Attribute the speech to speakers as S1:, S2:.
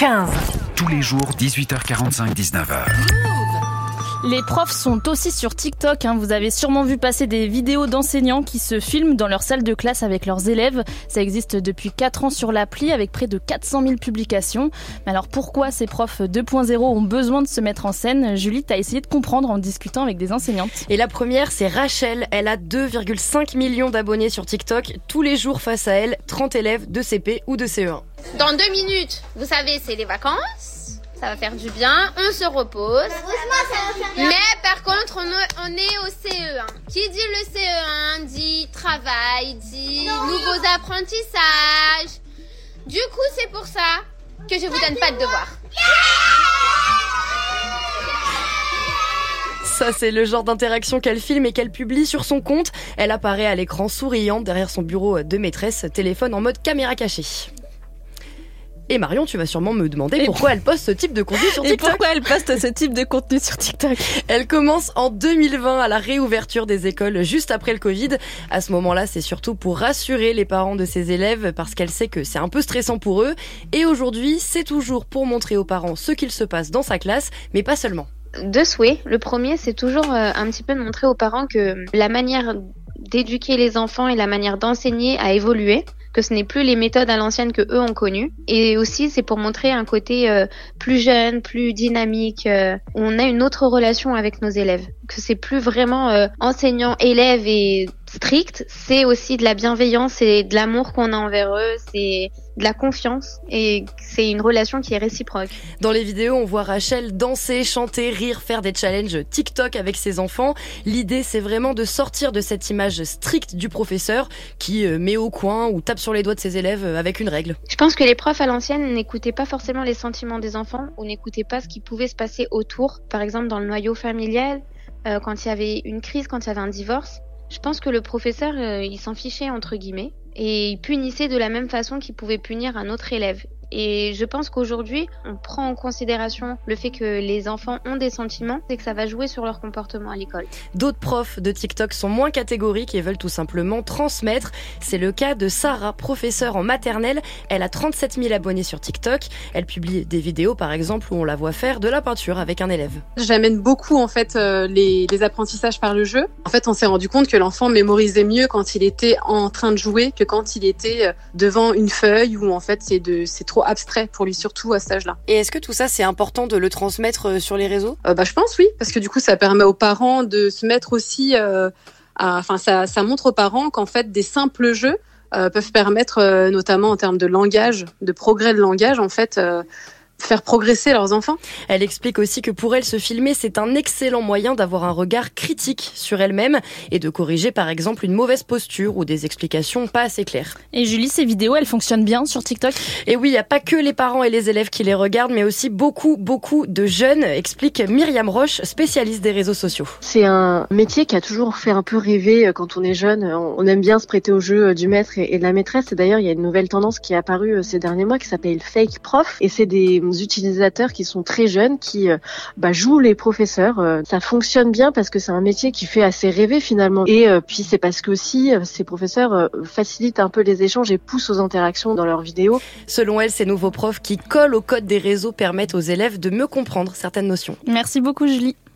S1: 15. Tous les jours, 18h45, 19h.
S2: Les profs sont aussi sur TikTok. Hein. Vous avez sûrement vu passer des vidéos d'enseignants qui se filment dans leur salle de classe avec leurs élèves. Ça existe depuis 4 ans sur l'appli avec près de 400 000 publications. Mais alors pourquoi ces profs 2.0 ont besoin de se mettre en scène? Julie, t'as essayé de comprendre en discutant avec des enseignantes.
S3: Et la première, c'est Rachel. Elle a 2,5 millions d'abonnés sur TikTok. Tous les jours face à elle, 30 élèves de CP ou de CE1.
S4: Dans deux minutes, vous savez, c'est les vacances ça va faire du bien, on se repose. Mais par contre, on est au CE1. Qui dit le CE1 dit travail, dit nouveaux apprentissages. Du coup, c'est pour ça que je vous donne pas de devoirs.
S3: Ça, c'est le genre d'interaction qu'elle filme et qu'elle publie sur son compte. Elle apparaît à l'écran souriante derrière son bureau de maîtresse, téléphone en mode caméra cachée. Et Marion, tu vas sûrement me demander pourquoi elle poste ce type de contenu sur TikTok.
S2: Et pourquoi elle poste ce type de contenu sur TikTok
S3: Elle commence en 2020 à la réouverture des écoles juste après le Covid. À ce moment-là, c'est surtout pour rassurer les parents de ses élèves parce qu'elle sait que c'est un peu stressant pour eux. Et aujourd'hui, c'est toujours pour montrer aux parents ce qu'il se passe dans sa classe, mais pas seulement.
S5: Deux souhaits. Le premier, c'est toujours euh, un petit peu de montrer aux parents que la manière d'éduquer les enfants et la manière d'enseigner a évolué que ce n'est plus les méthodes à l'ancienne que eux ont connues. Et aussi, c'est pour montrer un côté euh, plus jeune, plus dynamique. Euh, on a une autre relation avec nos élèves. Que c'est plus vraiment euh, enseignant-élève et strict, c'est aussi de la bienveillance et de l'amour qu'on a envers eux, c'est de la confiance et c'est une relation qui est réciproque.
S3: Dans les vidéos, on voit Rachel danser, chanter, rire, faire des challenges TikTok avec ses enfants. L'idée, c'est vraiment de sortir de cette image stricte du professeur qui euh, met au coin ou tape sur les doigts de ses élèves euh, avec une règle.
S5: Je pense que les profs à l'ancienne n'écoutaient pas forcément les sentiments des enfants ou n'écoutaient pas ce qui pouvait se passer autour, par exemple dans le noyau familial, euh, quand il y avait une crise, quand il y avait un divorce. Je pense que le professeur, euh, il s'en fichait entre guillemets et il punissait de la même façon qu'il pouvait punir un autre élève. Et je pense qu'aujourd'hui, on prend en considération le fait que les enfants ont des sentiments et que ça va jouer sur leur comportement à l'école.
S3: D'autres profs de TikTok sont moins catégoriques et veulent tout simplement transmettre. C'est le cas de Sarah, professeure en maternelle. Elle a 37 000 abonnés sur TikTok. Elle publie des vidéos, par exemple, où on la voit faire de la peinture avec un élève.
S6: J'amène beaucoup, en fait, euh, les, les apprentissages par le jeu. En fait, on s'est rendu compte que l'enfant mémorisait mieux quand il était en train de jouer que quand il était euh, devant une feuille où, en fait, c'est de, c'est trop abstrait pour lui, surtout à cet âge-là.
S3: Et est-ce que tout ça, c'est important de le transmettre euh, sur les réseaux?
S6: Euh, bah, Je pense oui, parce que du coup, ça permet aux parents de se mettre aussi... Euh, enfin, ça, ça montre aux parents qu'en fait, des simples jeux peuvent permettre, notamment en termes de langage, de progrès de langage, en fait faire progresser leurs enfants.
S3: Elle explique aussi que pour elle, se filmer, c'est un excellent moyen d'avoir un regard critique sur elle-même et de corriger par exemple une mauvaise posture ou des explications pas assez claires.
S2: Et Julie, ces vidéos, elles fonctionnent bien sur TikTok?
S3: Et oui, il n'y a pas que les parents et les élèves qui les regardent, mais aussi beaucoup, beaucoup de jeunes, explique Myriam Roche, spécialiste des réseaux sociaux.
S7: C'est un métier qui a toujours fait un peu rêver euh, quand on est jeune. On aime bien se prêter au jeu euh, du maître et de la maîtresse. Et d'ailleurs, il y a une nouvelle tendance qui est apparue euh, ces derniers mois qui s'appelle fake prof. Et c'est des utilisateurs qui sont très jeunes, qui euh, bah, jouent les professeurs. Euh, ça fonctionne bien parce que c'est un métier qui fait assez rêver finalement. Et euh, puis c'est parce que aussi ces professeurs facilitent un peu les échanges et poussent aux interactions dans leurs vidéos.
S3: Selon elle, ces nouveaux profs qui collent au code des réseaux permettent aux élèves de mieux comprendre certaines notions.
S2: Merci beaucoup Julie.